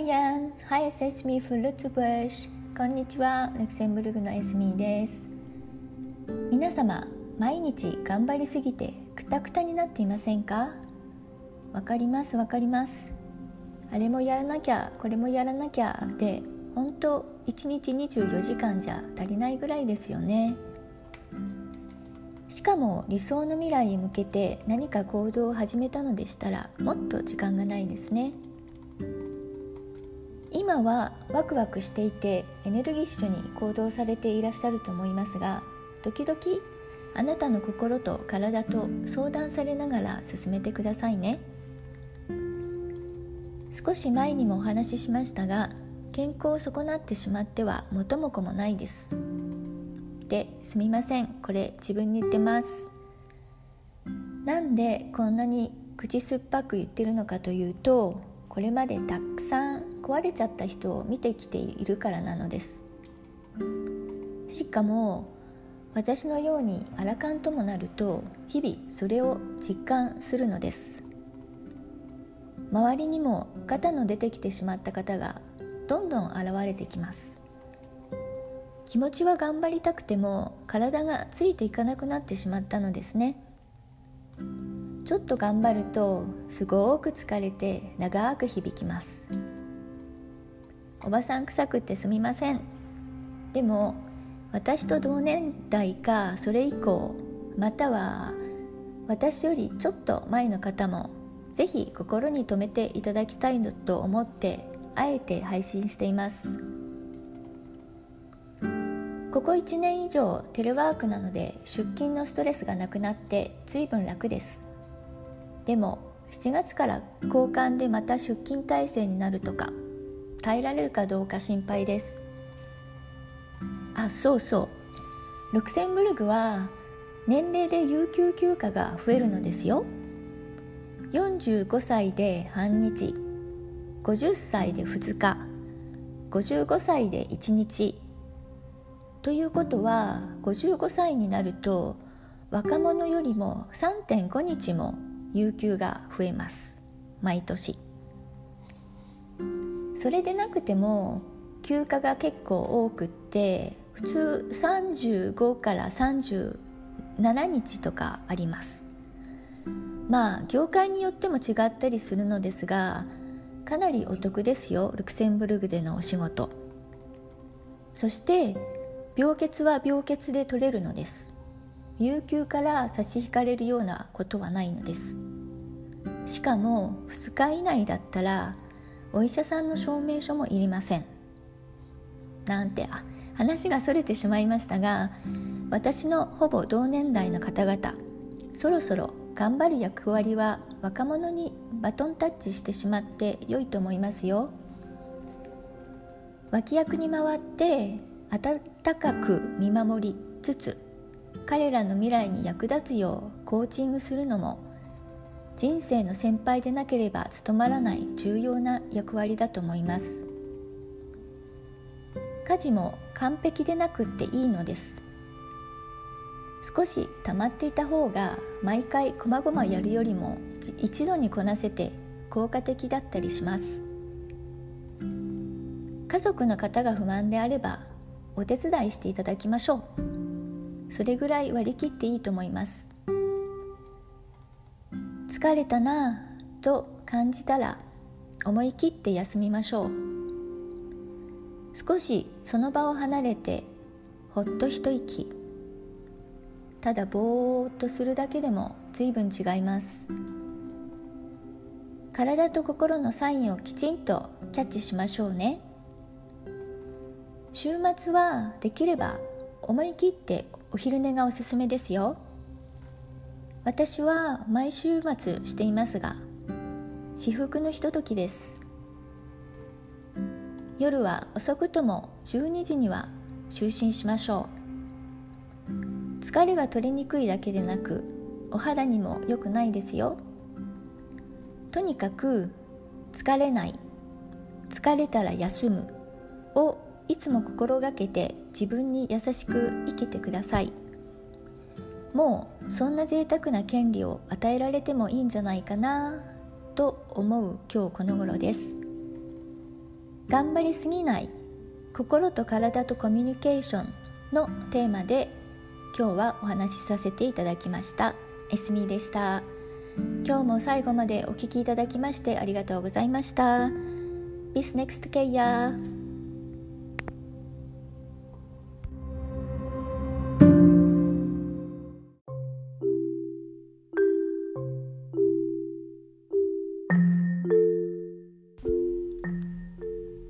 イアン、ハイセスミフルーツブッシュ。こんにちは、ルクセンブルグのエスミーです。皆様、毎日頑張りすぎてクタクタになっていませんか？わかりますわかります。あれもやらなきゃ、これもやらなきゃで、本当1日24時間じゃ足りないぐらいですよね。しかも理想の未来に向けて何か行動を始めたのでしたらもっと時間がないですね。今はワクワクしていてエネルギッシュに行動されていらっしゃると思いますが時々あなたの心と体と相談されながら進めてくださいね。少し前にもお話ししましたが健康を損なってしまっては元も子もないです。ですみません。これ自分に言ってます。なんでこんなに口酸っぱく言ってるのかというとこれまでたくさん壊れちゃった人を見てきているからなのです。しかも私のようにアラカンともなると日々それを実感するのです。周りにも肩の出てきてしまった方がどんどん現れてきます。気持ちは頑張りたくても体がついていかなくなってしまったのですね。ちょっと頑張るとすごく疲れて長く響きます。おばさん臭くてすみません。でも私と同年代かそれ以降または私よりちょっと前の方もぜひ心に留めていただきたいのと思ってあえて配信しています。ここ1年以上テレワークなので出勤のストレスがなくなって随分楽です。でも7月から交換でまた出勤体制になるとか耐えられるかどうか心配です。あそうそう。ルクセンブルグは年齢で有給休暇が増えるのですよ。45歳で半日50歳で2日55歳で1日。ということは55歳になると若者よりも3.5日も有給が増えます。毎年。それでなくても休暇が結構多くって普通35から37日とかあります。まあ業界によっても違ったりするのですがかなりお得ですよルクセンブルグでのお仕事。そして病欠は病欠で取れるのです。有給から差し引かれるようなことはないのです。しかも2日以内だったらお医者さんの証明書もいりません。なんて話がそれてしまいましたが私のほぼ同年代の方々そろそろ頑張る役割は若者にバトンタッチしてしまって良いと思いますよ。脇役に回って温かく見守りつつ彼らの未来に役立つようコーチングするのも人生の先輩でなければ務まらない重要な役割だと思います。家事も完璧でなくっていいのです。少し溜まっていた方が毎回こまごまやるよりも一度にこなせて効果的だったりします。家族の方が不満であればお手伝いしていただきましょう。それぐらい割り切っていいと思います。疲れたなぁと感じたら思い切って休みましょう。少しその場を離れてほっと一息。ただぼーっとするだけでも随分違います。体と心のサインをきちんとキャッチしましょうね。週末はできれば思い切ってお昼寝がおすすめですよ。私は毎週末していますが至福のひとときです。夜は遅くとも12時には就寝しましょう。疲れが取れにくいだけでなくお肌にも良くないですよ。とにかく疲れない。疲れたら休むをいつも心がけて自分に優しく生きてください。もうそんな贅沢な権利を与えられてもいいんじゃないかなと思う今日この頃です。頑張りすぎない心と体とコミュニケーションのテーマで今日はお話しさせていただきました。エスミでした。今日も最後までお聴きいただきましてありがとうございました。Bis next k